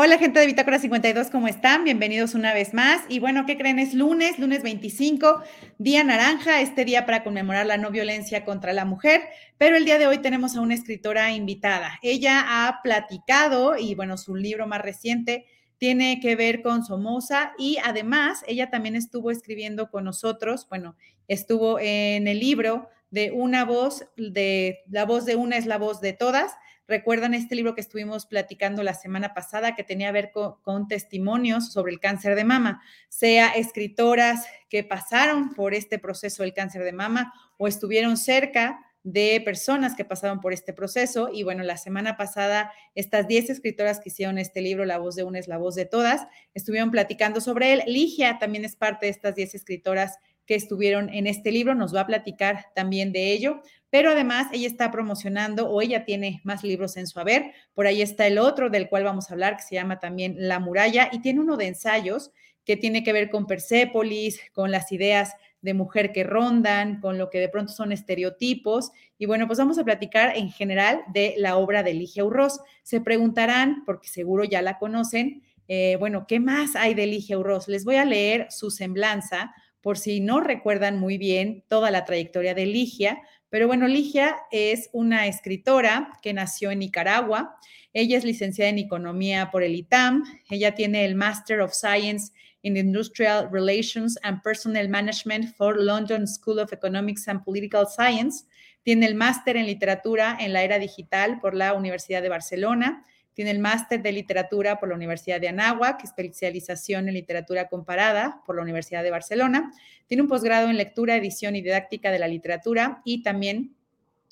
Hola gente de Bitácora 52, ¿cómo están? Bienvenidos una vez más. Y bueno, ¿qué creen? Es lunes, lunes 25, día naranja, este día para conmemorar la no violencia contra la mujer, pero el día de hoy tenemos a una escritora invitada. Ella ha platicado y bueno, su libro más reciente tiene que ver con Somoza y además ella también estuvo escribiendo con nosotros, bueno, estuvo en el libro de Una voz, de la voz de una es la voz de todas ¿Recuerdan este libro que estuvimos platicando la semana pasada que tenía que ver con, testimonios sobre el cáncer de mama? Sea escritoras que pasaron por este proceso del cáncer de mama o estuvieron cerca de personas que pasaron por este proceso. Y bueno, la semana pasada, estas 10 escritoras que hicieron este libro, La voz de una es la voz de todas, estuvieron platicando sobre él. Ligia también es parte de estas 10 escritoras que estuvieron en este libro, nos va a platicar también de ello pero además ella está promocionando o ella tiene más libros en su haber. Por ahí está el otro del cual vamos a hablar, que se llama también La muralla, y tiene uno de ensayos que tiene que ver con Persépolis, con las ideas de mujer que rondan, con lo que de pronto son estereotipos. Y bueno, pues vamos a platicar en general de la obra de Ligia Urroz. Se preguntarán, porque seguro ya la conocen, eh, bueno, ¿qué más hay de Ligia Urroz? Les voy a leer su semblanza por si no recuerdan muy bien toda la trayectoria de Ligia, pero bueno, Ligia es una escritora que nació en Nicaragua. Ella es licenciada en Economía por el ITAM. Ella tiene el Master of Science in Industrial Relations and Personal Management for London School of Economics and Political Science. Tiene el máster en literatura en la era digital por la Universidad de Barcelona tiene el máster de literatura por la Universidad de Anáhuac, especialización en literatura comparada por la Universidad de Barcelona. Tiene un posgrado en lectura, edición y didáctica de la literatura y también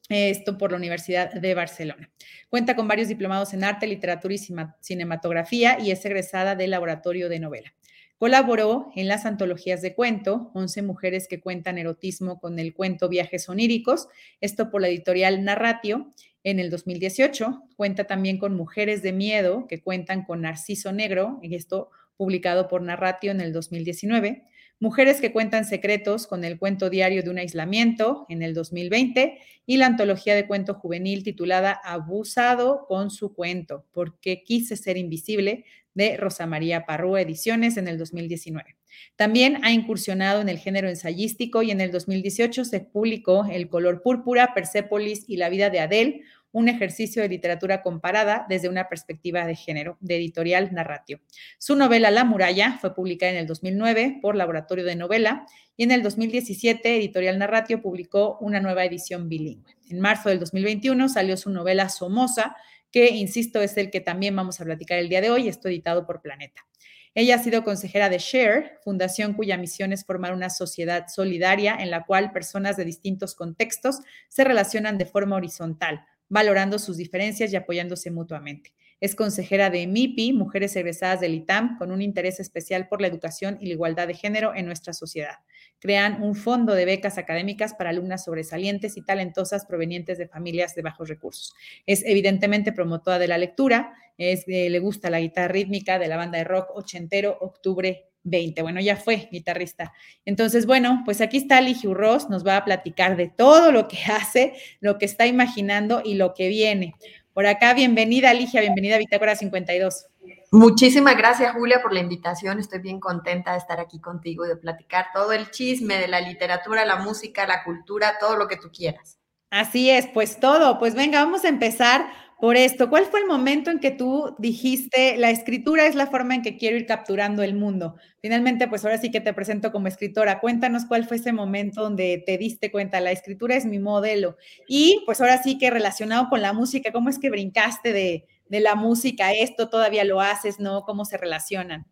esto por la Universidad de Barcelona. Cuenta con varios diplomados en arte, literatura y cinematografía y es egresada del laboratorio de novela. Colaboró en las antologías de cuento, 11 mujeres que cuentan erotismo con el cuento Viajes oníricos, esto por la editorial Narratio, en el 2018. Cuenta también con Mujeres de Miedo, que cuentan con Narciso Negro, y esto publicado por Narratio en el 2019. Mujeres que cuentan secretos con el cuento diario de un aislamiento en el 2020 y la antología de cuento juvenil titulada Abusado con su cuento, porque quise ser invisible de Rosa María Parrúa Ediciones en el 2019. También ha incursionado en el género ensayístico y en el 2018 se publicó El color púrpura, Persépolis y la vida de Adele, un ejercicio de literatura comparada desde una perspectiva de género, de editorial Narratio. Su novela La muralla fue publicada en el 2009 por Laboratorio de Novela y en el 2017 Editorial Narratio publicó una nueva edición bilingüe. En marzo del 2021 salió su novela Somoza, que, insisto, es el que también vamos a platicar el día de hoy, esto editado por Planeta. Ella ha sido consejera de Share, fundación cuya misión es formar una sociedad solidaria en la cual personas de distintos contextos se relacionan de forma horizontal, valorando sus diferencias y apoyándose mutuamente. Es consejera de MIPI, Mujeres Egresadas del ITAM, con un interés especial por la educación y la igualdad de género en nuestra sociedad. Crean un fondo de becas académicas para alumnas sobresalientes y talentosas provenientes de familias de bajos recursos. Es evidentemente promotora de la lectura, es, eh, le gusta la guitarra rítmica de la banda de rock ochentero, octubre 20. Bueno, ya fue guitarrista. Entonces, bueno, pues aquí está Ligia Ross, nos va a platicar de todo lo que hace, lo que está imaginando y lo que viene. Por acá, bienvenida Ligia, bienvenida a Bitácora 52. Muchísimas gracias, Julia, por la invitación. Estoy bien contenta de estar aquí contigo y de platicar todo el chisme de la literatura, la música, la cultura, todo lo que tú quieras. Así es, pues todo. Pues venga, vamos a empezar por esto. ¿Cuál fue el momento en que tú dijiste, la escritura es la forma en que quiero ir capturando el mundo? Finalmente, pues ahora sí que te presento como escritora. Cuéntanos cuál fue ese momento donde te diste cuenta, la escritura es mi modelo. Y pues ahora sí que relacionado con la música, ¿cómo es que brincaste de, de la música esto? ¿Todavía lo haces, no? ¿Cómo se relacionan?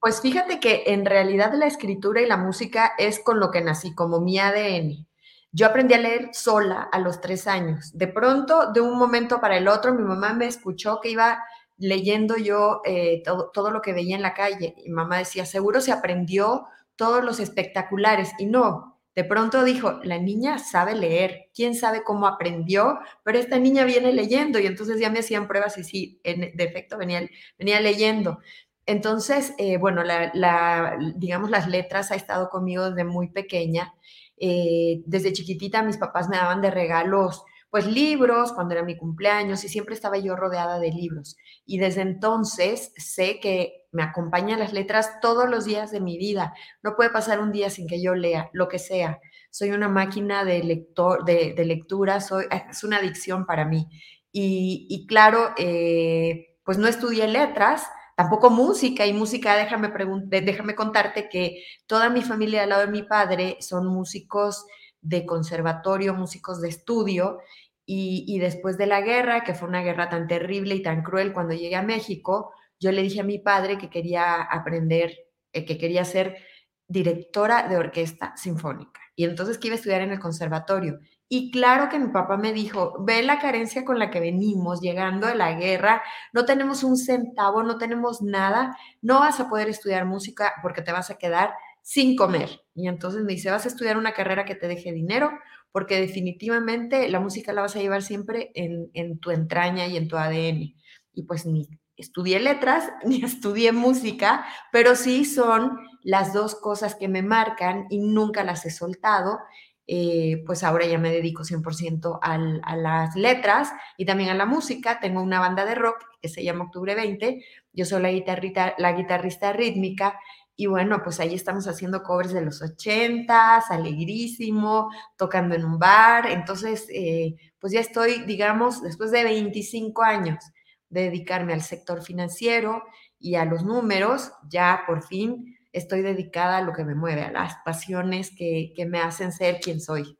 Pues fíjate que en realidad la escritura y la música es con lo que nací, como mi ADN. Yo aprendí a leer sola a los tres años. De pronto, de un momento para el otro, mi mamá me escuchó que iba leyendo yo eh, todo, todo, lo que veía en la calle. Y mamá decía, seguro se aprendió todos los espectaculares. Y no, de pronto dijo, la niña sabe leer, quién sabe cómo aprendió, pero esta niña viene leyendo. Y entonces ya me hacían pruebas y sí, en, de venía, venía leyendo. Entonces, eh, bueno, la, digamos, las letras ha estado conmigo desde muy pequeña. Eh, desde chiquitita mis papás me daban de regalos pues libros cuando era mi cumpleaños y siempre estaba yo rodeada de libros. Y desde entonces sé que me acompañan las letras todos los días de mi vida. No puede pasar un día sin que yo lea, lo que sea. Soy una máquina de, lector, de, lectura, soy, es una adicción para mí. Y, claro, eh, pues no estudié letras, tampoco música y música, déjame, déjame contarte que toda mi familia al lado de mi padre son músicos de conservatorio, músicos de estudio, y, después de la guerra, que fue una guerra tan terrible y tan cruel, cuando llegué a México, yo le dije a mi padre que quería aprender, eh, que quería ser directora de orquesta sinfónica, y entonces que iba a estudiar en el conservatorio. Y claro que mi papá me dijo, ve la carencia con la que venimos llegando de la guerra, no tenemos un centavo, no tenemos nada, no vas a poder estudiar música porque te vas a quedar sin comer. Y entonces me dice, vas a estudiar una carrera que te deje dinero, porque definitivamente la música la vas a llevar siempre en, en tu entraña y en tu ADN. Y pues ni estudié letras ni estudié música, pero sí son las dos cosas que me marcan y nunca las he soltado. Eh, pues ahora ya me dedico 100% a las letras y también a la música. Tengo una banda de rock que se llama Octubre 20. Yo soy la guitarrista, la guitarrista rítmica y bueno, pues ahí estamos haciendo covers de los 80, alegrísimo, tocando en un bar. Entonces, eh, pues ya estoy, digamos, después de 25 años de dedicarme al sector financiero y a los números, ya por fin estoy dedicada a lo que me mueve, a las pasiones que, me hacen ser quien soy.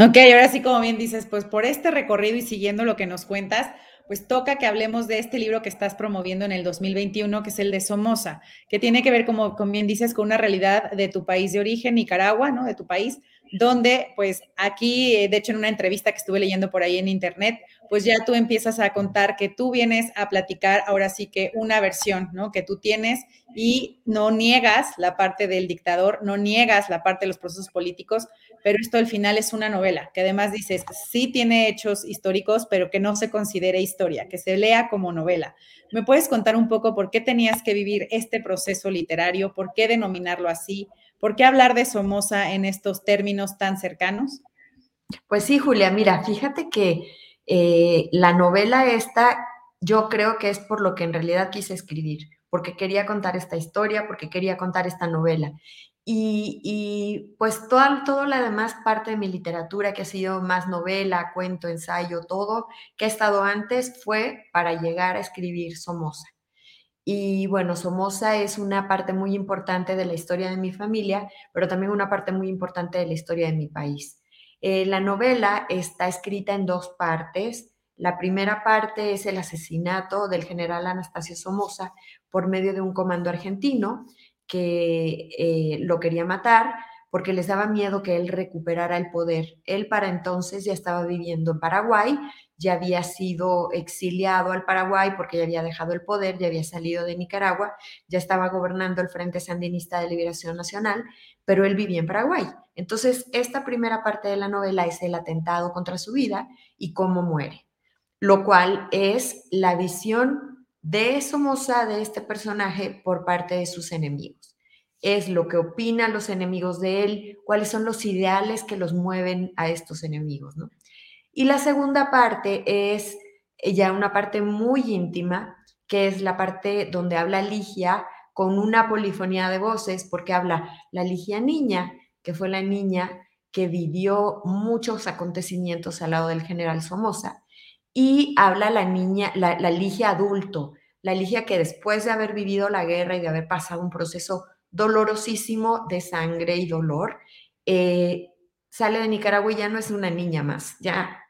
Ok, ahora sí, como bien dices, pues por este recorrido y siguiendo lo que nos cuentas, pues toca que hablemos de este libro que estás promoviendo en el 2021, que es el de Somoza, que tiene que ver, como, como bien dices, con una realidad de tu país de origen, Nicaragua, ¿no? De tu país, donde pues aquí, eh, de hecho en una entrevista que estuve leyendo por ahí en internet, pues ya tú empiezas a contar que tú vienes a platicar ahora sí que una versión, ¿no? Que tú tienes y no niegas la parte del dictador, no niegas la parte de los procesos políticos, pero esto al final es una novela, que además dices, sí tiene hechos históricos, pero que no se considere historia, que se lea como novela. ¿Me puedes contar un poco por qué tenías que vivir este proceso literario? ¿Por qué denominarlo así? ¿Por qué hablar de Somoza en estos términos tan cercanos? Pues sí, Julia, mira, fíjate que eh, la novela esta, yo creo que es por lo que en realidad quise escribir, porque quería contar esta historia, porque quería contar esta novela. Y, pues toda, toda la demás parte de mi literatura, que ha sido más novela, cuento, ensayo, todo que ha estado antes, fue para llegar a escribir Somoza. Y bueno, Somoza es una parte muy importante de la historia de mi familia, pero también una parte muy importante de la historia de mi país. Eh, la novela está escrita en dos partes. La primera parte es el asesinato del general Anastasio Somoza por medio de un comando argentino que eh, lo quería matar porque les daba miedo que él recuperara el poder. Él para entonces ya estaba viviendo en Paraguay ya había sido exiliado al Paraguay porque ya había dejado el poder, ya había salido de Nicaragua, ya estaba gobernando el Frente Sandinista de Liberación Nacional, pero él vivía en Paraguay. Entonces, esta primera parte de la novela es el atentado contra su vida y cómo muere, lo cual es la visión de Somoza, de este personaje, por parte de sus enemigos. Es lo que opinan los enemigos de él, cuáles son los ideales que los mueven a estos enemigos, ¿no? Y la segunda parte es ya una parte muy íntima, que es la parte donde habla Ligia con una polifonía de voces, porque habla la Ligia niña, que fue la niña que vivió muchos acontecimientos al lado del general Somoza, y habla la niña, la, Ligia adulto, la Ligia que después de haber vivido la guerra y de haber pasado un proceso dolorosísimo de sangre y dolor, eh, sale de Nicaragua y ya no es una niña más, ya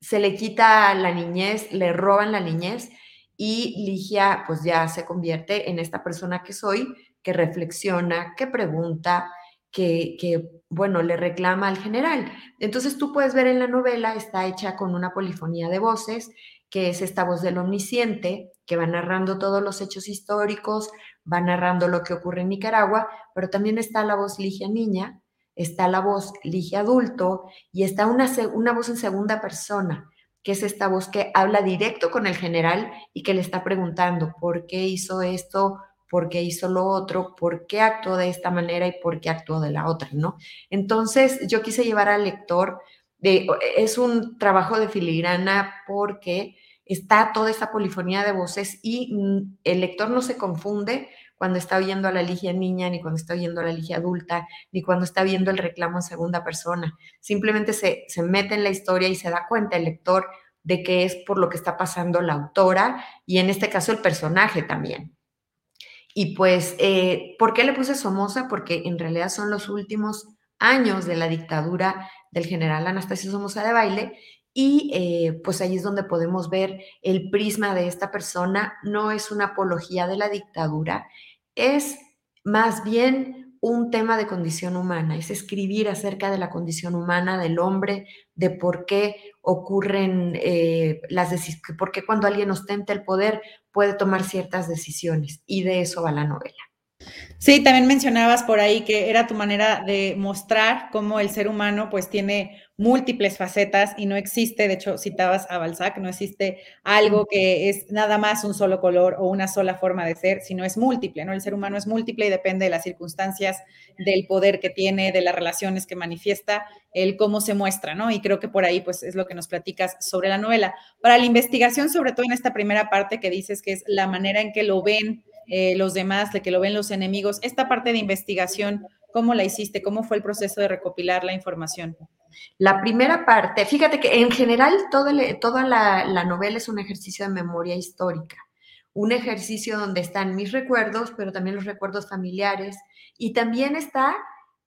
se le quita la niñez, le roban la niñez y Ligia pues ya se convierte en esta persona que soy, que reflexiona, que pregunta, que, que, bueno, le reclama al general. Entonces tú puedes ver en la novela, está hecha con una polifonía de voces, que es esta voz del omnisciente, que va narrando todos los hechos históricos, va narrando lo que ocurre en Nicaragua, pero también está la voz Ligia Niña, está la voz Ligia adulto y está una, una voz en segunda persona, que es esta voz que habla directo con el general y que le está preguntando por qué hizo esto, por qué hizo lo otro, por qué actuó de esta manera y por qué actuó de la otra, ¿no? Entonces yo quise llevar al lector es un trabajo de filigrana porque está toda esta polifonía de voces y mm, el lector no se confunde cuando está oyendo a la Ligia niña, ni cuando está oyendo a la Ligia adulta, ni cuando está viendo el reclamo en segunda persona. Simplemente se, se mete en la historia y se da cuenta el lector de que es por lo que está pasando la autora y en este caso el personaje también. Y pues, eh, ¿por qué le puse Somoza? Porque en realidad son los últimos años de la dictadura del general Anastasio Somoza de Baile y eh, pues ahí es donde podemos ver el prisma de esta persona. No es una apología de la dictadura, es más bien un tema de condición humana, es escribir acerca de la condición humana del hombre, de por qué ocurren eh, las decisiones, por qué cuando alguien ostenta el poder puede tomar ciertas decisiones. Y de eso va la novela. Sí, también mencionabas por ahí que era tu manera de mostrar cómo el ser humano pues tiene múltiples facetas y no existe, de hecho citabas a Balzac, no existe algo que es nada más un solo color o una sola forma de ser, sino es múltiple, ¿no? El ser humano es múltiple y depende de las circunstancias, del poder que tiene, de las relaciones que manifiesta, el cómo se muestra, ¿no? Y creo que por ahí pues es lo que nos platicas sobre la novela. Para la investigación, sobre todo en esta primera parte que dices que es la manera en que lo ven eh, los demás, de que lo ven los enemigos, esta parte de investigación, ¿cómo la hiciste? ¿Cómo fue el proceso de recopilar la información? La primera parte, fíjate que en general toda, la, novela es un ejercicio de memoria histórica, un ejercicio donde están mis recuerdos, pero también los recuerdos familiares y también está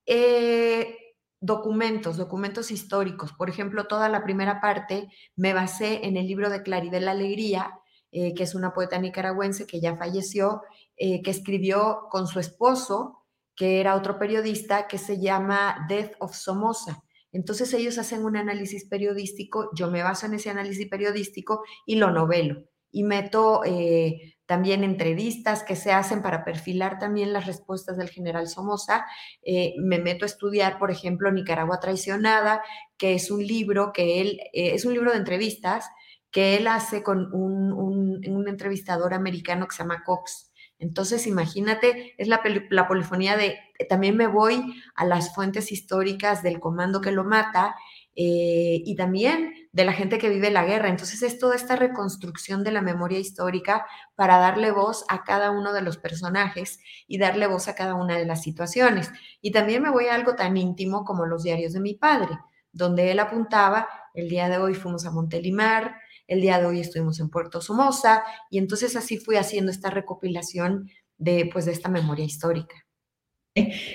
eh, documentos, documentos históricos. Por ejemplo, toda la primera parte me basé en el libro de Claridel la Alegría, eh, que es una poeta nicaragüense que ya falleció, eh, que escribió con su esposo, que era otro periodista, que se llama Death of Somoza. Entonces ellos hacen un análisis periodístico, yo me baso en ese análisis periodístico y lo novelo. Y meto eh, también entrevistas que se hacen para perfilar también las respuestas del general Somoza. Eh, me meto a estudiar, por ejemplo, Nicaragua traicionada, que es un libro que él, eh, es un libro de entrevistas que él hace con un, un entrevistador americano que se llama Cox. Entonces, imagínate, es la, polifonía de, también me voy a las fuentes históricas del comando que lo mata eh, y también de la gente que vive la guerra. Entonces, es toda esta reconstrucción de la memoria histórica para darle voz a cada uno de los personajes y darle voz a cada una de las situaciones. Y también me voy a algo tan íntimo como los diarios de mi padre, donde él apuntaba, el día de hoy fuimos a Montelimar, el día de hoy estuvimos en Puerto Somoza y entonces así fui haciendo esta recopilación de, pues, de esta memoria histórica.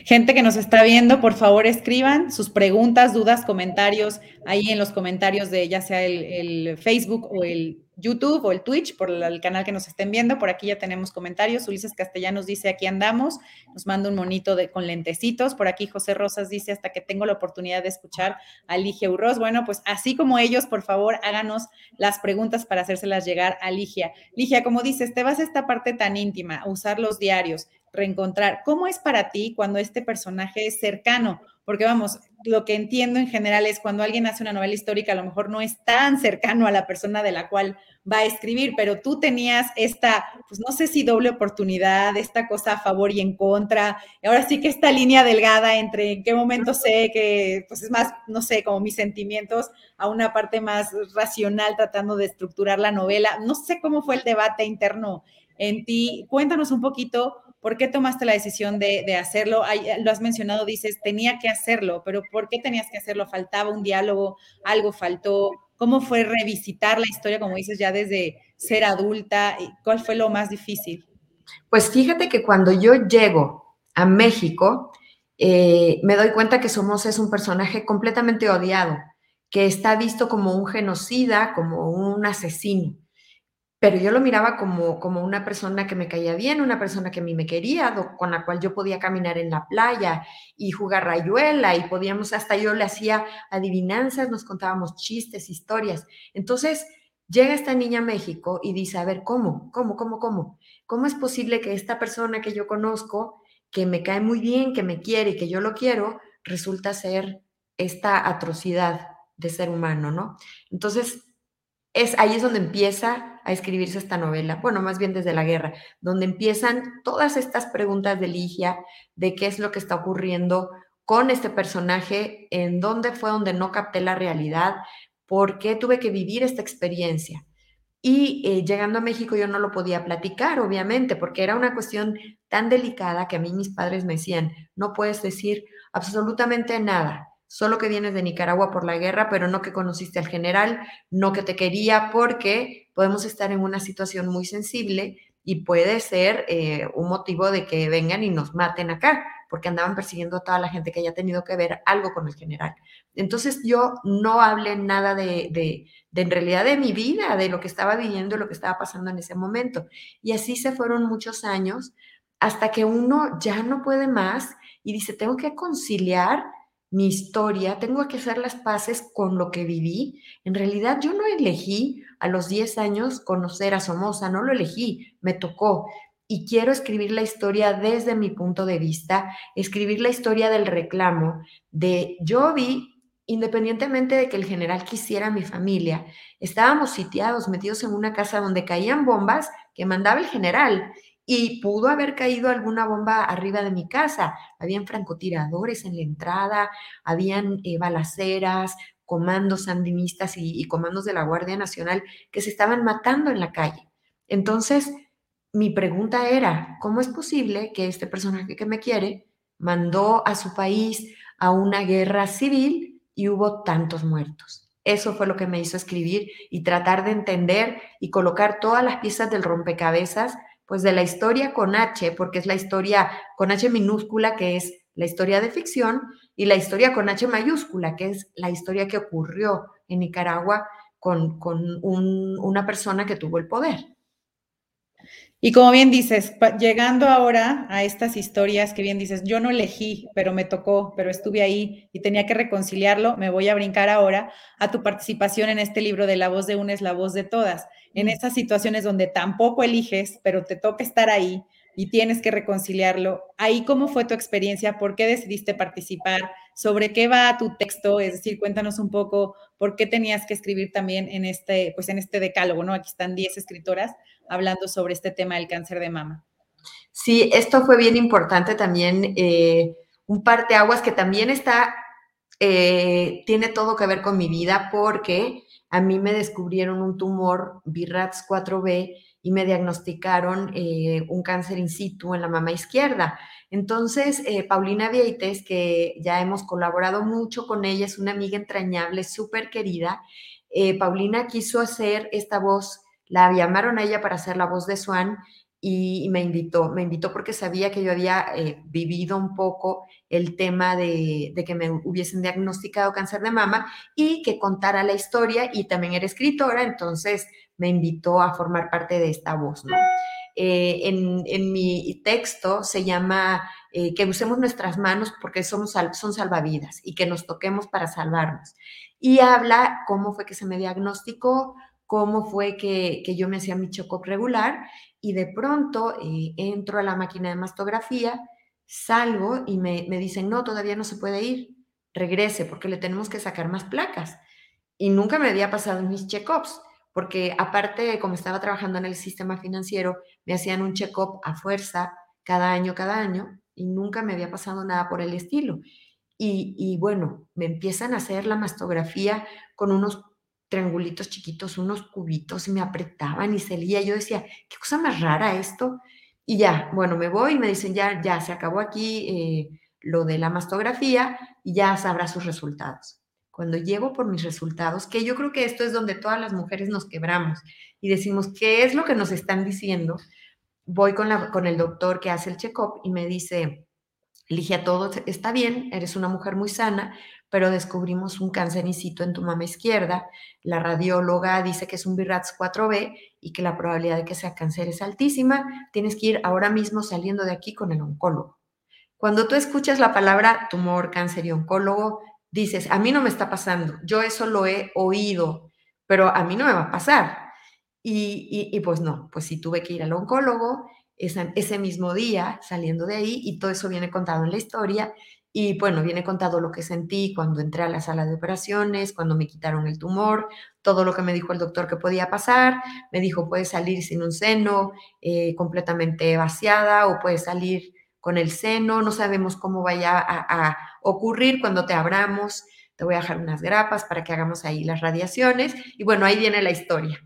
Gente que nos está viendo, por favor escriban sus preguntas, dudas, comentarios ahí en los comentarios de ya sea el, Facebook o el YouTube o el Twitch, por el canal que nos estén viendo. Por aquí ya tenemos comentarios. Ulises Castellanos dice, aquí andamos. Nos manda un monito de, con lentecitos. Por aquí José Rosas dice, hasta que tengo la oportunidad de escuchar a Ligia Urroz. Bueno, pues así como ellos, por favor, háganos las preguntas para hacérselas llegar a Ligia. Ligia, como dices, te vas a esta parte tan íntima, usar los diarios reencontrar. ¿Cómo es para ti cuando este personaje es cercano? Porque vamos, lo que entiendo en general es cuando alguien hace una novela histórica, a lo mejor no es tan cercano a la persona de la cual va a escribir, pero tú tenías esta, pues no sé si doble oportunidad, esta cosa a favor y en contra. Y ahora sí que esta línea delgada entre en qué momento sé que, pues es más, no sé, como mis sentimientos a una parte más racional tratando de estructurar la novela. No sé cómo fue el debate interno en ti. Cuéntanos un poquito ¿Por qué tomaste la decisión de, hacerlo? lo has mencionado, dices, tenía que hacerlo, pero ¿por qué tenías que hacerlo? ¿Faltaba un diálogo? ¿Algo faltó? ¿Cómo fue revisitar la historia, como dices, ya desde ser adulta? ¿Cuál fue lo más difícil? Pues fíjate que cuando yo llego a México, eh, me doy cuenta que Somos es un personaje completamente odiado, que está visto como un genocida, como un asesino pero yo lo miraba como, como una persona que me caía bien, una persona que a mí me quería, con la cual yo podía caminar en la playa y jugar rayuela y podíamos, hasta yo le hacía adivinanzas, nos contábamos chistes, historias. Entonces llega esta niña a México y dice, a ver, ¿cómo? ¿Cómo? ¿Cómo? ¿Cómo? ¿Cómo es posible que esta persona que yo conozco, que me cae muy bien, que me quiere y que yo lo quiero, resulta ser esta atrocidad de ser humano, ¿no? Entonces, es, ahí es donde empieza a escribirse esta novela, bueno, más bien desde la guerra, donde empiezan todas estas preguntas de Ligia, de qué es lo que está ocurriendo con este personaje, en dónde fue donde no capté la realidad, por qué tuve que vivir esta experiencia. Y eh, llegando a México yo no lo podía platicar, obviamente, porque era una cuestión tan delicada que a mí mis padres me decían, no puedes decir absolutamente nada, solo que vienes de Nicaragua por la guerra, pero no que conociste al general, no que te quería, porque podemos estar en una situación muy sensible y puede ser eh, un motivo de que vengan y nos maten acá, porque andaban persiguiendo a toda la gente que haya tenido que ver algo con el general. Entonces yo no hablé nada de, de, de, en realidad de mi vida, de lo que estaba viviendo, lo que estaba pasando en ese momento. Y así se fueron muchos años hasta que uno ya no puede más y dice, tengo que conciliar mi historia, tengo que hacer las paces con lo que viví. En realidad yo no elegí a los 10 años conocer a Somoza, no lo elegí, me tocó. Y quiero escribir la historia desde mi punto de vista, escribir la historia del reclamo, de yo vi, independientemente de que el general quisiera a mi familia, estábamos sitiados, metidos en una casa donde caían bombas que mandaba el general y pudo haber caído alguna bomba arriba de mi casa. Habían francotiradores en la entrada, habían eh, balaceras, comandos sandinistas y, comandos de la Guardia Nacional que se estaban matando en la calle. Entonces, mi pregunta era, ¿cómo es posible que este personaje que me quiere mandó a su país a una guerra civil y hubo tantos muertos? Eso fue lo que me hizo escribir y tratar de entender y colocar todas las piezas del rompecabezas pues de la historia con H, porque es la historia con H minúscula, que es la historia de ficción, y la historia con H mayúscula, que es la historia que ocurrió en Nicaragua con, con una persona que tuvo el poder. Y como bien dices, llegando ahora a estas historias que bien dices, yo no elegí, pero me tocó, pero estuve ahí y tenía que reconciliarlo, me voy a brincar ahora a tu participación en este libro de La voz de una es la voz de todas en esas situaciones donde tampoco eliges, pero te toca estar ahí y tienes que reconciliarlo. Ahí, ¿cómo fue tu experiencia? ¿Por qué decidiste participar? ¿Sobre qué va tu texto? Es decir, cuéntanos un poco por qué tenías que escribir también en este, pues en este decálogo, ¿no? Aquí están 10 escritoras hablando sobre este tema del cáncer de mama. Sí, esto fue bien importante también, eh, un parteaguas que también está, eh, tiene todo que ver con mi vida porque a mí me descubrieron un tumor BIRATS 4B y me diagnosticaron eh, un cáncer in situ en la mama izquierda. Entonces, eh, Paulina Vieites, que ya hemos colaborado mucho con ella, es una amiga entrañable, súper querida. Eh, Paulina quiso hacer esta voz, la llamaron a ella para hacer la voz de Swan y, me invitó, me invitó porque sabía que yo había vivido un poco el tema de, que me hubiesen diagnosticado cáncer de mama y que contara la historia y también era escritora, entonces me invitó a formar parte de esta voz. Eh, en, mi texto se llama eh, que usemos nuestras manos porque somos, son salvavidas y que nos toquemos para salvarnos. Y habla cómo fue que se me diagnosticó, cómo fue que, yo me hacía mi choco regular y de pronto eh, entro a la máquina de mastografía salgo y me, dicen, no, todavía no se puede ir, regrese porque le tenemos que sacar más placas. Y nunca me había pasado en mis check-ups, porque aparte, como estaba trabajando en el sistema financiero, me hacían un check-up a fuerza cada año, cada año, y nunca me había pasado nada por el estilo. Y, y bueno, me empiezan a hacer la mastografía con unos triangulitos chiquitos, unos cubitos, y me apretaban y salía. Yo decía, qué cosa más rara esto. Y ya, bueno, me voy y me dicen, ya, ya, se acabó aquí eh, lo de la mastografía y ya sabrá sus resultados. Cuando llego por mis resultados, que yo creo que esto es donde todas las mujeres nos quebramos y decimos, ¿qué es lo que nos están diciendo? Voy con, la, con el doctor que hace el check-up y me dice, Ligia, todo está bien, eres una mujer muy sana, pero descubrimos un situ en tu mama izquierda. La radióloga dice que es un BIRATS 4B y que la probabilidad de que sea cáncer es altísima. Tienes que ir ahora mismo saliendo de aquí con el oncólogo. Cuando tú escuchas la palabra tumor, cáncer y oncólogo, dices, a mí no me está pasando, yo eso lo he oído, pero a mí no me va a pasar. Y, y, pues no, pues sí tuve que ir al oncólogo ese, ese mismo día, saliendo de ahí, y todo eso viene contado en la historia, y bueno, viene contado lo que sentí cuando entré a la sala de operaciones, cuando me quitaron el tumor, todo lo que me dijo el doctor que podía pasar. Me dijo, puedes salir sin un seno, eh, completamente vaciada, o puedes salir con el seno, no sabemos cómo vaya a, a ocurrir cuando te abramos. Te voy a dejar unas grapas para que hagamos ahí las radiaciones. Y bueno, ahí viene la historia.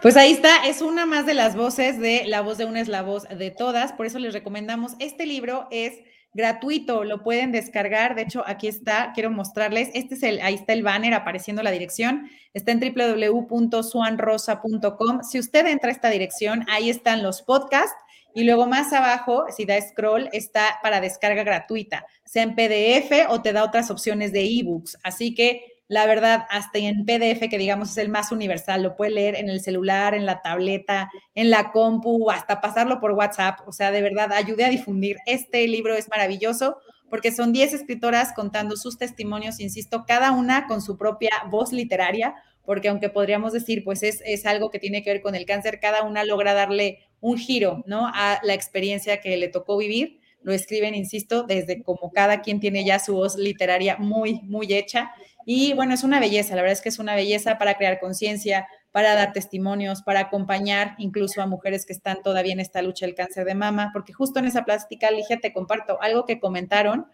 Pues ahí está, es una más de las voces de La voz de una es la voz de todas, por eso les recomendamos, este libro es gratuito, lo pueden descargar, de hecho aquí está, quiero mostrarles, este es el, ahí está el banner apareciendo la dirección, está en www.suanrosa.com, si usted entra a esta dirección, ahí están los podcasts y luego más abajo, si da scroll, está para descarga gratuita, sea en PDF o te da otras opciones de ebooks, así que la verdad, hasta en PDF, que digamos es el más universal, lo puede leer en el celular, en la tableta, en la compu, hasta pasarlo por WhatsApp. O sea, de verdad, ayude a difundir. Este libro es maravilloso porque son 10 escritoras contando sus testimonios, insisto, cada una con su propia voz literaria, porque aunque podríamos decir, pues es, es algo que tiene que ver con el cáncer, cada una logra darle un giro, ¿no? A la experiencia que le tocó vivir. Lo escriben, insisto, desde como cada quien tiene ya su voz literaria muy, muy hecha y bueno, es una belleza, la verdad es que es una belleza para crear conciencia, para dar testimonios, para acompañar incluso a mujeres que están todavía en esta lucha del cáncer de mama, porque justo en esa plástica, Ligia, te comparto, algo que comentaron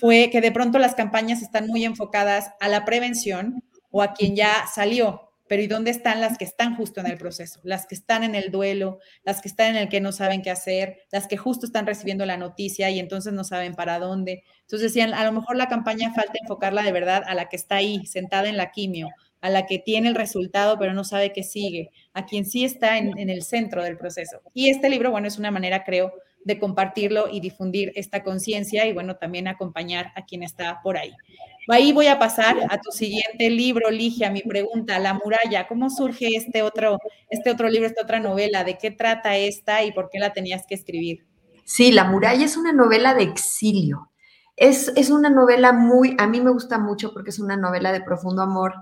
fue que de pronto las campañas están muy enfocadas a la prevención o a quien ya salió, pero ¿y dónde están las que están justo en el proceso? Las que están en el duelo, las que están en el que no saben qué hacer, las que justo están recibiendo la noticia y entonces no saben para dónde. Entonces decían, a lo mejor la campaña falta enfocarla de verdad a la que está ahí, sentada en la quimio, a la que tiene el resultado pero no sabe qué sigue, a quien sí está en, en el centro del proceso. Y este libro, bueno, es una manera, creo, de compartirlo y difundir esta conciencia y bueno, también acompañar a quien está por ahí. Ahí voy a pasar a tu siguiente libro, Ligia, mi pregunta, La muralla. ¿Cómo surge este otro, este otro libro, esta otra novela? ¿De qué trata esta y por qué la tenías que escribir? Sí, La muralla es una novela de exilio. Es, es una novela muy, a mí me gusta mucho porque es una novela de profundo amor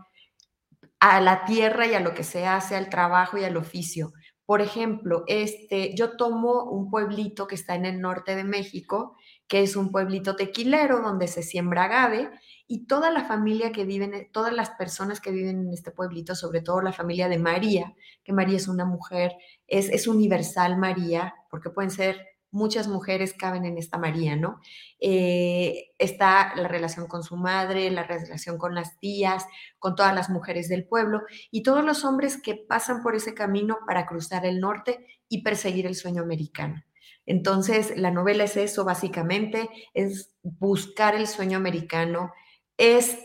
a la tierra y a lo que se hace, al trabajo y al oficio. Por ejemplo, este, yo tomo un pueblito que está en el norte de México, que es un pueblito tequilero donde se siembra agave y toda la familia que vive, todas las personas que viven en este pueblito, sobre todo la familia de María, que María es una mujer, es, es universal María, porque pueden ser muchas mujeres caben en esta María, ¿no? Eh, está la relación con su madre, la relación con las tías, con todas las mujeres del pueblo y todos los hombres que pasan por ese camino para cruzar el norte y perseguir el sueño americano. Entonces, la novela es eso, básicamente, es buscar el sueño americano, es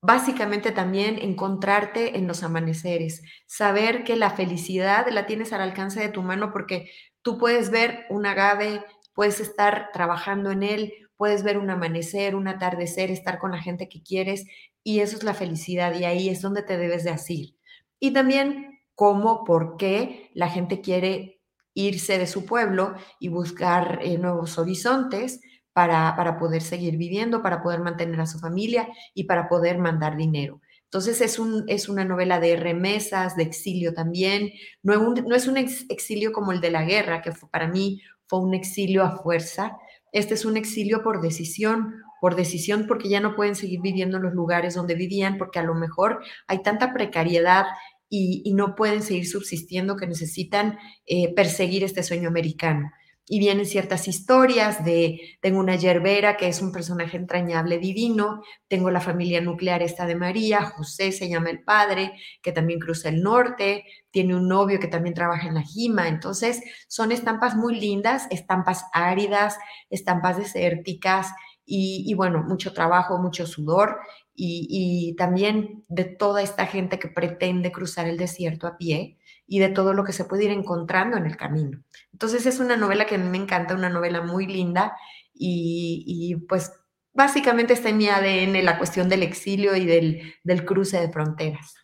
básicamente también encontrarte en los amaneceres, saber que la felicidad la tienes al alcance de tu mano porque tú puedes ver un agave, puedes estar trabajando en él, puedes ver un amanecer, un atardecer, estar con la gente que quieres y eso es la felicidad y ahí es donde te debes de asir. Y también cómo, por qué la gente quiere irse de su pueblo y buscar eh, nuevos horizontes para, para poder seguir viviendo, para poder mantener a su familia y para poder mandar dinero. Entonces es, un, es una novela de remesas, de exilio también. No, no es un exilio como el de la guerra, que para mí fue un exilio a fuerza. Este es un exilio por decisión, por decisión porque ya no pueden seguir viviendo en los lugares donde vivían, porque a lo mejor hay tanta precariedad y, no pueden seguir subsistiendo que necesitan eh, perseguir este sueño americano y vienen ciertas historias de, tengo una yerbera que es un personaje entrañable divino, tengo la familia nuclear esta de María, José se llama el padre, que también cruza el norte, tiene un novio que también trabaja en la Jima, entonces son estampas muy lindas, estampas áridas, estampas desérticas y, bueno, mucho trabajo, mucho sudor y, y también de toda esta gente que pretende cruzar el desierto a pie y de todo lo que se puede ir encontrando en el camino. Entonces es una novela que a mí me encanta, una novela muy linda y, pues básicamente está en mi ADN la cuestión del exilio y del, cruce de fronteras.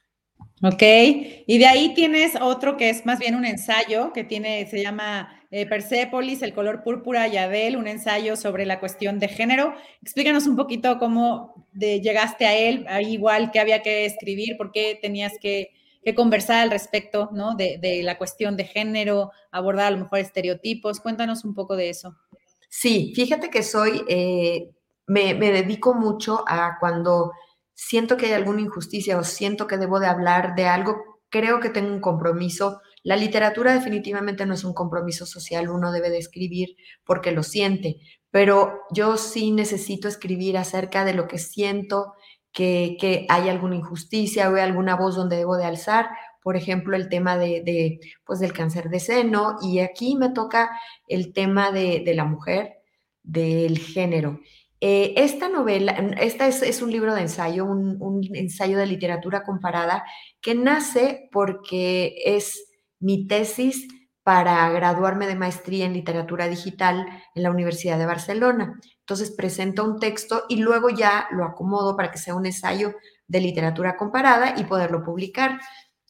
Ok, y de ahí tienes otro que es más bien un ensayo que tiene, se llama eh, Persepolis, el color púrpura y Adel, un ensayo sobre la cuestión de género. Explícanos un poquito cómo llegaste a él, ahí igual que había que escribir, por qué tenías que que conversar al respecto, ¿no? De, la cuestión de género, abordar a lo mejor estereotipos. Cuéntanos un poco de eso. Sí, fíjate que soy, eh, me, dedico mucho a cuando siento que hay alguna injusticia o siento que debo de hablar de algo, creo que tengo un compromiso, La literatura definitivamente no es un compromiso social, uno debe de escribir porque lo siente, pero yo sí necesito escribir acerca de lo que siento, que, hay alguna injusticia o alguna voz donde debo de alzar, por ejemplo, el tema de, pues, del cáncer de seno, y aquí me toca el tema de, la mujer, del género. Eh, esta novela, esta es, un libro de ensayo, un, un, ensayo de literatura comparada, que nace porque es mi tesis para graduarme de maestría en literatura digital en la Universidad de Barcelona. Entonces presento un texto y luego ya lo acomodo para que sea un ensayo de literatura comparada y poderlo publicar.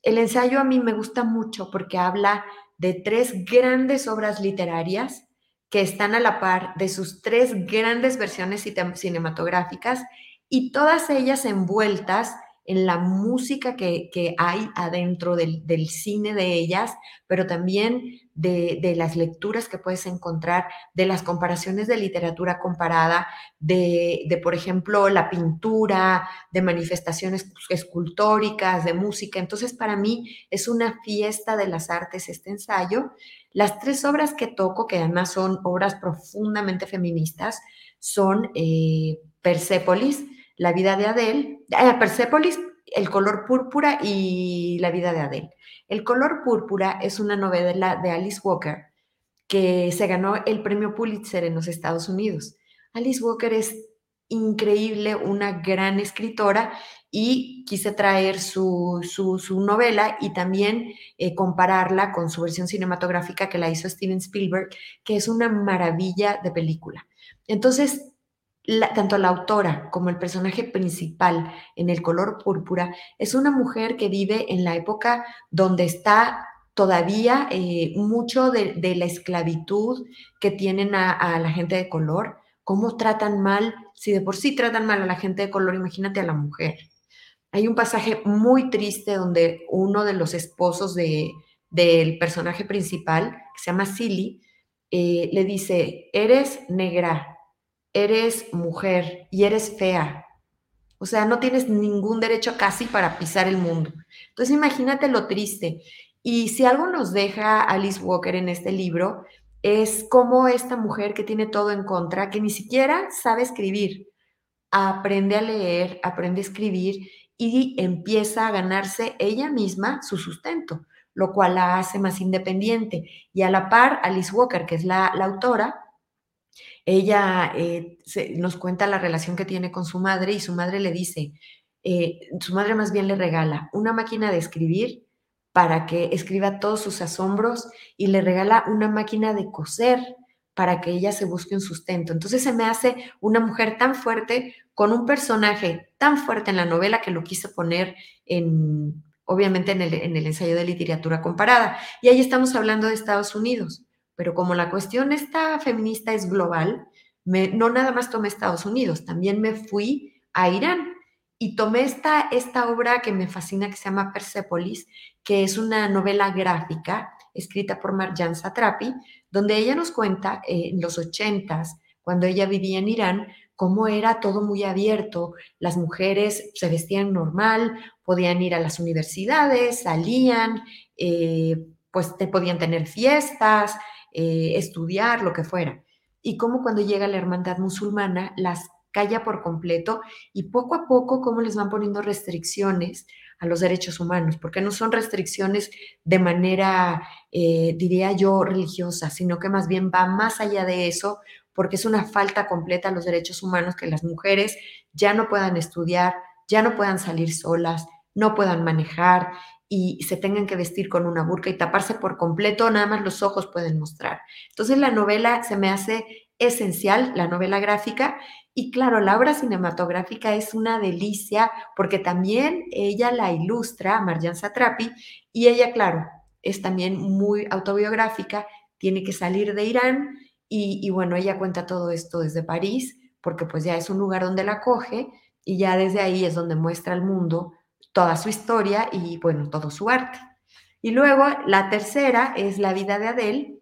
El ensayo a mí me gusta mucho porque habla de tres grandes obras literarias que están a la par de sus tres grandes versiones cinematográficas y todas ellas envueltas en la música que, hay adentro del, cine de ellas, pero también de, las lecturas que puedes encontrar, de las comparaciones de literatura comparada, de, por ejemplo, la pintura, de manifestaciones escultóricas, de música. Entonces, para mí es una fiesta de las artes este ensayo. Las tres obras que toco, que además son obras profundamente feministas, son eh, Persépolis, la vida de Adele, eh, Persépolis, El color púrpura y La vida de Adele. El color púrpura es una novela de Alice Walker que se ganó el premio Pulitzer en los Estados Unidos. Alice Walker es increíble, una gran escritora y quise traer su, novela y también eh, compararla con su versión cinematográfica que la hizo Steven Spielberg, que es una maravilla de película. Entonces, tanto la autora como el personaje principal en el color púrpura es una mujer que vive en la época donde está todavía eh, mucho de, la esclavitud que tienen a, la gente de color, cómo tratan mal, si de por sí tratan mal a la gente de color, imagínate a la mujer. Hay un pasaje muy triste donde uno de los esposos de, del personaje principal, que se llama Silly, eh, le dice, eres negra, eres mujer y eres fea. O sea, no tienes ningún derecho casi para pisar el mundo. Entonces imagínate lo triste. Y si algo nos deja Alice Walker en este libro, es cómo esta mujer que tiene todo en contra, que ni siquiera sabe escribir, aprende a leer, aprende a escribir y empieza a ganarse ella misma su sustento, lo cual la hace más independiente. Y a la par, Alice Walker, que es la, la autora, ella eh, nos cuenta la relación que tiene con su madre y su madre le dice, eh, su madre más bien le regala una máquina de escribir para que escriba todos sus asombros y le regala una máquina de coser para que ella se busque un sustento. Entonces se me hace una mujer tan fuerte con un personaje tan fuerte en la novela que lo quise poner en, obviamente en el, en el ensayo de literatura comparada. Y ahí estamos hablando de Estados Unidos pero como la cuestión esta feminista es global, no nada más tomé Estados Unidos, también me fui a Irán y tomé esta, esta obra que me fascina que se llama Persepolis, que es una novela gráfica escrita por Marjan Satrapi, donde ella nos cuenta eh, en los ochentas, cuando ella vivía en Irán, cómo era todo muy abierto. Las mujeres se vestían normal, podían ir a las universidades, salían, eh, pues te podían tener fiestas, eh, estudiar, lo que fuera. Y cómo cuando llega la hermandad musulmana las calla por completo y poco a poco cómo les van poniendo restricciones a los derechos humanos, porque no son restricciones de manera, eh, diría yo, religiosa, sino que más bien va más allá de eso, porque es una falta completa a los derechos humanos que las mujeres ya no puedan estudiar, ya no puedan salir solas, no puedan manejar y se tengan que vestir con una burka y taparse por completo, nada más los ojos pueden mostrar. Entonces la novela se me hace esencial, la novela gráfica, y claro, la obra cinematográfica es una delicia porque también ella la ilustra, Marjan Satrapi, y ella, claro, es también muy autobiográfica, tiene que salir de Irán y, y bueno, ella cuenta todo esto desde París, porque pues ya es un lugar donde la coge y ya desde ahí es donde muestra al mundo toda su historia y, bueno, todo su arte. Y luego la tercera es la vida de Adele,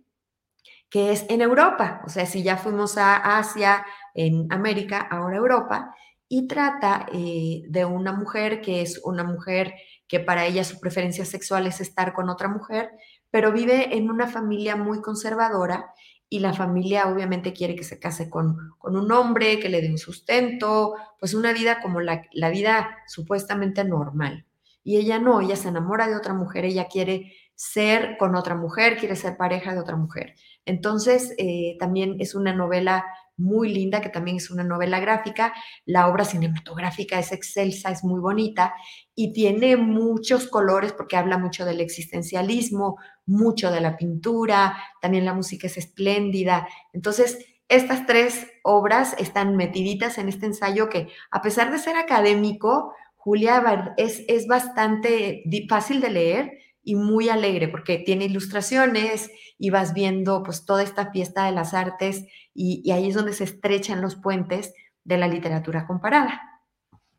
que es en Europa, o sea, si ya fuimos a Asia, en América, ahora Europa, y trata eh, de una mujer que es una mujer que para ella su preferencia sexual es estar con otra mujer, pero vive en una familia muy conservadora y la familia obviamente quiere que se case con, con un hombre, que le dé un sustento, pues una vida como la, la vida supuestamente normal. Y ella no, ella se enamora de otra mujer, ella quiere ser con otra mujer, quiere ser pareja de otra mujer. Entonces, eh, también es una novela muy linda, que también es una novela gráfica. La obra cinematográfica es excelsa, es muy bonita y tiene muchos colores porque habla mucho del existencialismo, mucho de la pintura, también la música es espléndida. Entonces, estas tres obras están metiditas en este ensayo que, a pesar de ser académico, Julia es, es bastante fácil de leer y muy alegre porque tiene ilustraciones y vas viendo pues toda esta fiesta de las artes y, y ahí es donde se estrechan los puentes de la literatura comparada.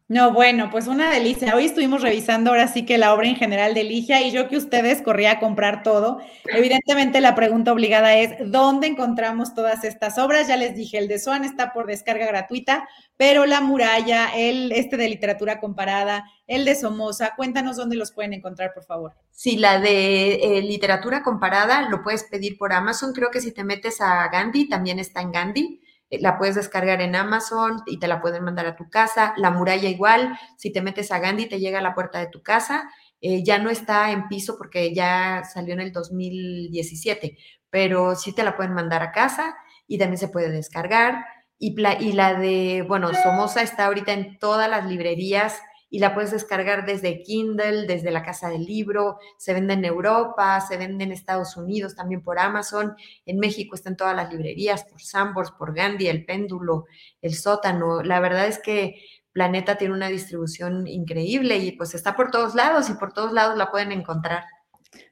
No, bueno, pues una delicia. Hoy estuvimos revisando ahora sí que la obra en general de Ligia y yo que ustedes corría a comprar todo. Evidentemente la pregunta obligada es, ¿dónde encontramos todas estas obras? Ya les dije, el de Swan está por descarga gratuita, pero La Muralla, el este de literatura comparada, el de Somoza, cuéntanos dónde los pueden encontrar, por favor. Sí, la de eh, literatura comparada lo puedes pedir por Amazon. Creo que si te metes a Gandhi, también está en Gandhi. Eh, la puedes descargar en Amazon y te la pueden mandar a tu casa. La muralla igual, si te metes a Gandhi te llega a la puerta de tu casa. Eh, ya no está en piso porque ya salió en el 2017, pero sí te la pueden mandar a casa y también se puede descargar. Y, y la de, bueno, Somoza está ahorita en todas las librerías y la puedes descargar desde Kindle, desde la casa del libro, se vende en Europa, se vende en Estados Unidos también por Amazon, en México está en todas las librerías, por Sambors, por Gandhi, El Péndulo, El Sótano. La verdad es que Planeta tiene una distribución increíble y pues está por todos lados y por todos lados la pueden encontrar.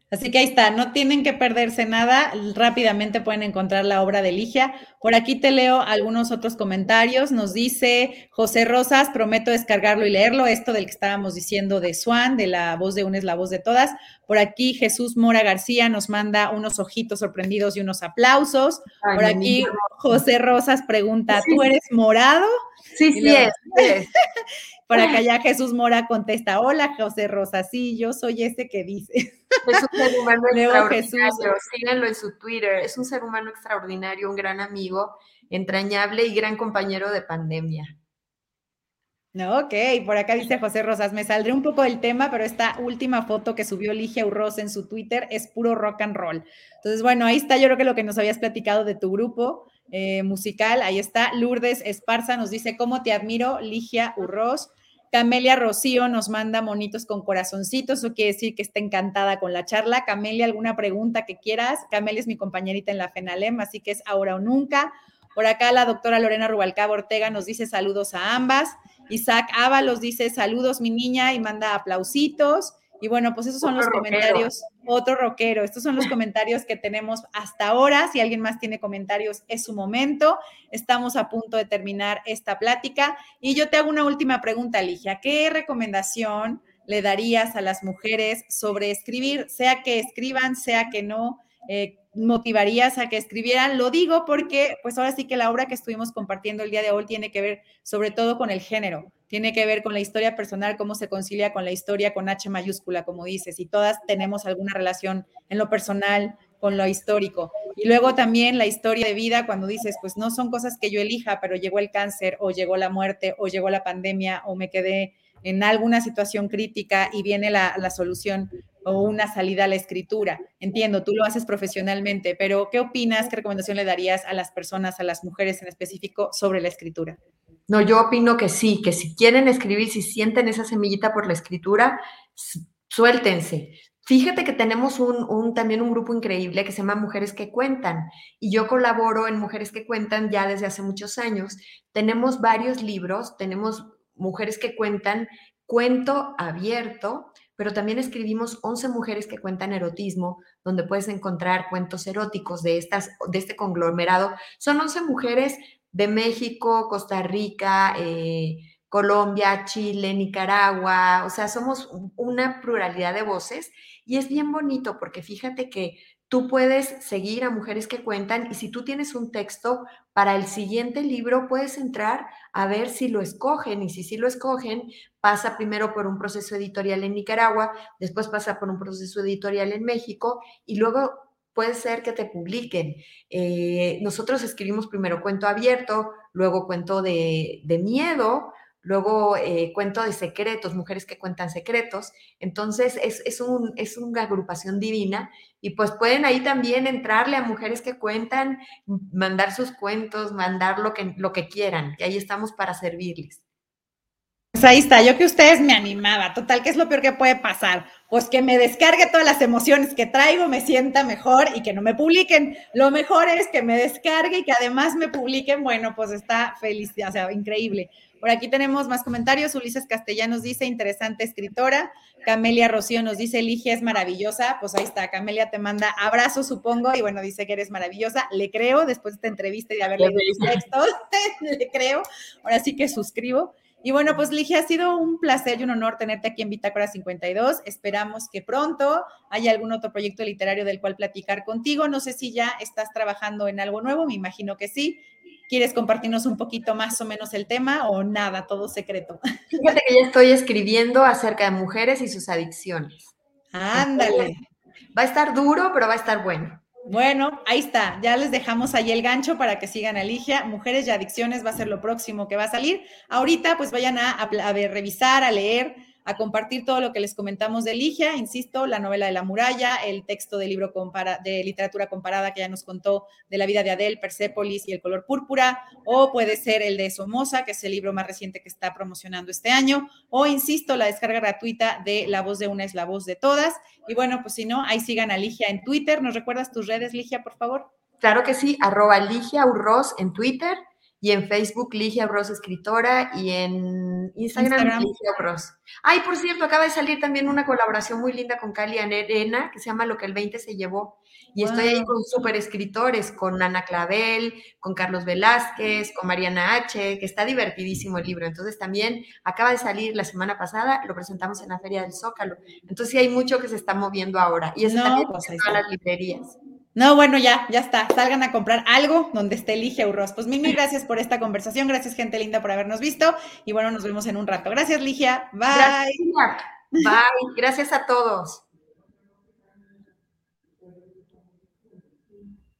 Así que ahí está, no tienen que perderse nada, rápidamente pueden encontrar la obra de Ligia. Por aquí te leo algunos otros comentarios. Nos dice José Rosas, prometo descargarlo y leerlo, esto del que estábamos diciendo de Swan, de la voz de una es la voz de todas. Por aquí Jesús Mora García nos manda unos ojitos sorprendidos y unos aplausos. Por aquí José Rosas pregunta, ¿tú eres morado? Sí, sí, es. Por acá ya Jesús Mora contesta, hola José Rosa, sí, yo soy ese que dice. Es un ser humano extraordinario, síganlo en su Twitter, es un ser humano extraordinario, un gran amigo, entrañable y gran compañero de pandemia. No, ok, por acá dice José Rosas, me saldré un poco del tema, pero esta última foto que subió Ligia Urroz en su Twitter es puro rock and roll. Entonces, bueno, ahí está yo creo que lo que nos habías platicado de tu grupo eh, musical, ahí está. Lourdes Esparza nos dice, ¿cómo te admiro, Ligia Urroz? Camelia Rocío nos manda monitos con corazoncitos, eso quiere decir que está encantada con la charla. Camelia, ¿alguna pregunta que quieras? Camelia es mi compañerita en la FENALEM, así que es ahora o nunca. Por acá la doctora Lorena Rubalcaba Ortega nos dice saludos a ambas. Isaac Ábalos dice saludos mi niña y manda aplausitos. Y bueno, pues esos son los comentarios. Otro rockero. Estos son los comentarios que tenemos hasta ahora. Si alguien más tiene comentarios, es su momento. Estamos a punto de terminar esta plática. Y yo te hago una última pregunta, Ligia. ¿Qué recomendación le darías a las mujeres sobre escribir, sea que escriban, sea que no? Eh, motivarías a que escribieran. Lo digo porque, pues ahora sí que la obra que estuvimos compartiendo el día de hoy tiene que ver sobre todo con el género, tiene que ver con la historia personal, cómo se concilia con la historia con H mayúscula, como dices, y todas tenemos alguna relación en lo personal con lo histórico. Y luego también la historia de vida, cuando dices, pues no son cosas que yo elija, pero llegó el cáncer o llegó la muerte o llegó la pandemia o me quedé en alguna situación crítica y viene la, la solución o una salida a la escritura. Entiendo, tú lo haces profesionalmente, pero ¿qué opinas, qué recomendación le darías a las personas, a las mujeres en específico, sobre la escritura? No, yo opino que sí, que si quieren escribir, si sienten esa semillita por la escritura, suéltense. Fíjate que tenemos un, también un grupo increíble que se llama Mujeres que Cuentan y yo colaboro en Mujeres que Cuentan ya desde hace muchos años. Tenemos varios libros, tenemos Mujeres que Cuentan, cuento abierto, pero también escribimos 11 mujeres que cuentan erotismo, donde puedes encontrar cuentos eróticos de, estas, de este conglomerado. Son 11 mujeres de México, Costa Rica, eh, Colombia, Chile, Nicaragua, o sea, somos una pluralidad de voces y es bien bonito porque fíjate que tú puedes seguir a mujeres que cuentan y si tú tienes un texto para el siguiente libro, puedes entrar a ver si lo escogen y si sí lo escogen, pasa primero por un proceso editorial en Nicaragua, después pasa por un proceso editorial en México y luego puede ser que te publiquen. Eh, nosotros escribimos primero cuento abierto, luego cuento de, miedo, Luego eh, cuento de secretos, mujeres que cuentan secretos. Entonces es, es, un, es una agrupación divina y pues pueden ahí también entrarle a mujeres que cuentan, mandar sus cuentos, mandar lo que, lo que quieran, que ahí estamos para servirles. Pues ahí está, yo que ustedes me animaba, total, ¿qué es lo peor que puede pasar? Pues que me descargue todas las emociones que traigo, me sienta mejor y que no me publiquen. Lo mejor es que me descargue y que además me publiquen, bueno, pues está feliz, o sea, increíble. Por aquí tenemos más comentarios. Ulises Castellanos dice, interesante escritora. Camelia Rocío nos dice, Ligia es maravillosa. Pues ahí está, Camelia te manda abrazos, supongo, y bueno, dice que eres maravillosa. Le creo, después de esta entrevista y de haber leído los textos, le creo. Ahora sí que suscribo. Y bueno, pues Ligia, ha sido un placer y un honor tenerte aquí en Bitácora 52. Esperamos que pronto haya algún otro proyecto literario del cual platicar contigo. No sé si ya estás trabajando en algo nuevo, me imagino que sí. ¿Quieres compartirnos un poquito más o menos el tema o nada, todo secreto? Fíjate que ya estoy escribiendo acerca de mujeres y sus adicciones. Ándale. va a estar duro, pero va a estar bueno. Bueno, ahí está. Ya les dejamos ahí el gancho para que sigan a Ligia. Mujeres y adicciones va a ser lo próximo que va a salir. Ahorita, pues vayan a, a revisar, a leer a compartir todo lo que les comentamos de Ligia, insisto, la novela de la muralla, el texto del libro de literatura comparada que ya nos contó de la vida de Adele, Persépolis y el color púrpura, o puede ser el de Somoza, que es el libro más reciente que está promocionando este año, o insisto, la descarga gratuita de La voz de una es la voz de todas. Y bueno, pues si no, ahí sigan a Ligia en Twitter. ¿Nos recuerdas tus redes, Ligia, por favor? Claro que sí, arroba Ligia Urroz en Twitter y en Facebook Ligia Bros Escritora y en Instagram, Ligia Bros. Ay, por cierto, acaba de salir también una colaboración muy linda con Cali Arena que se llama Lo que el 20 se llevó. Y estoy ahí con súper escritores, con Ana Clavel, con Carlos Velázquez, con Mariana H., que está divertidísimo el libro. Entonces también acaba de salir la semana pasada, lo presentamos en la Feria del Zócalo. Entonces sí hay mucho que se está moviendo ahora. Y eso también pues, en todas las librerías. No, bueno, ya, ya está. Salgan a comprar algo donde esté Ligia Urros. Pues mil, mil gracias por esta conversación. Gracias, gente linda, por habernos visto. Y bueno, nos vemos en un rato. Gracias, Ligia. Bye. Bye. Gracias a todos.